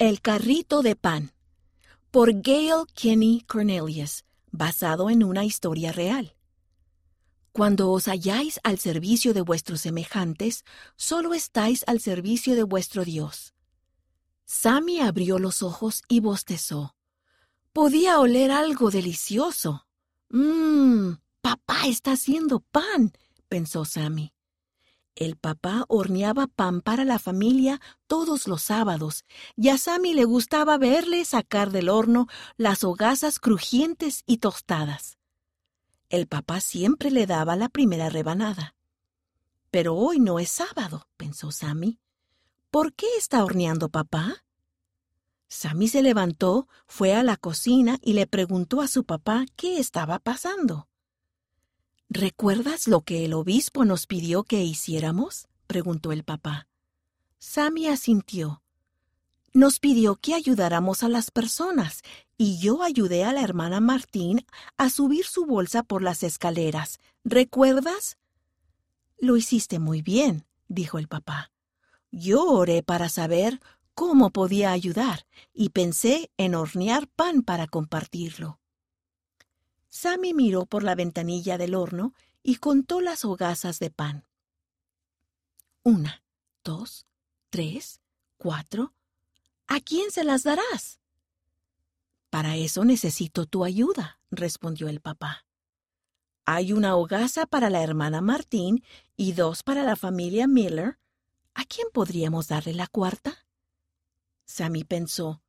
El carrito de pan por Gail Kenny Cornelius, basado en una historia real. Cuando os halláis al servicio de vuestros semejantes, solo estáis al servicio de vuestro Dios. Sammy abrió los ojos y bostezó. Podía oler algo delicioso. Mmm, papá está haciendo pan, pensó Sammy. El papá horneaba pan para la familia todos los sábados, y a Sammy le gustaba verle sacar del horno las hogazas crujientes y tostadas. El papá siempre le daba la primera rebanada. Pero hoy no es sábado, pensó Sammy. ¿Por qué está horneando papá? Sammy se levantó, fue a la cocina y le preguntó a su papá qué estaba pasando. ¿Recuerdas lo que el obispo nos pidió que hiciéramos? preguntó el papá. Sammy asintió. Nos pidió que ayudáramos a las personas, y yo ayudé a la hermana Martín a subir su bolsa por las escaleras. ¿Recuerdas? Lo hiciste muy bien, dijo el papá. Yo oré para saber cómo podía ayudar y pensé en hornear pan para compartirlo. Sammy miró por la ventanilla del horno y contó las hogazas de pan. Una, dos, tres, cuatro. ¿A quién se las darás? Para eso necesito tu ayuda, respondió el papá. Hay una hogaza para la hermana Martín y dos para la familia Miller. ¿A quién podríamos darle la cuarta? Sammy pensó.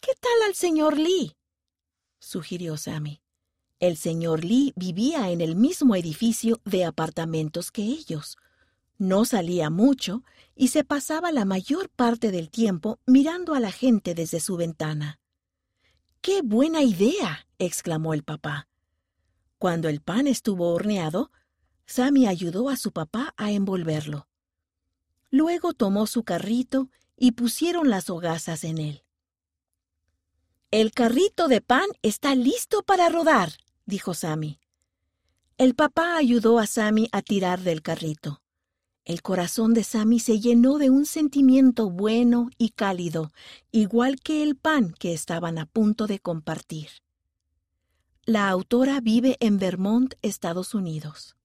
¿Qué tal al señor Lee? sugirió Sammy. El señor Lee vivía en el mismo edificio de apartamentos que ellos. No salía mucho y se pasaba la mayor parte del tiempo mirando a la gente desde su ventana. ¡Qué buena idea! exclamó el papá. Cuando el pan estuvo horneado, Sammy ayudó a su papá a envolverlo. Luego tomó su carrito y pusieron las hogazas en él. El carrito de pan está listo para rodar, dijo Sammy. El papá ayudó a Sammy a tirar del carrito. El corazón de Sammy se llenó de un sentimiento bueno y cálido, igual que el pan que estaban a punto de compartir. La autora vive en Vermont, Estados Unidos.